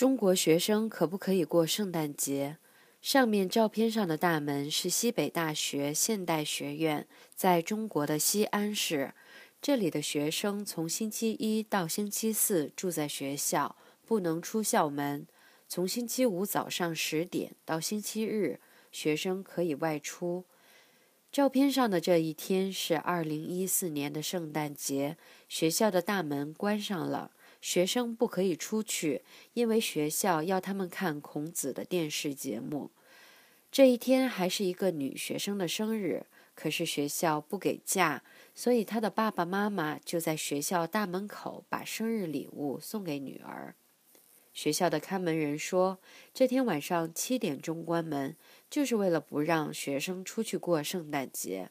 中国学生可不可以过圣诞节？上面照片上的大门是西北大学现代学院，在中国的西安市。这里的学生从星期一到星期四住在学校，不能出校门。从星期五早上十点到星期日，学生可以外出。照片上的这一天是二零一四年的圣诞节，学校的大门关上了。学生不可以出去，因为学校要他们看孔子的电视节目。这一天还是一个女学生的生日，可是学校不给假，所以她的爸爸妈妈就在学校大门口把生日礼物送给女儿。学校的看门人说，这天晚上七点钟关门，就是为了不让学生出去过圣诞节。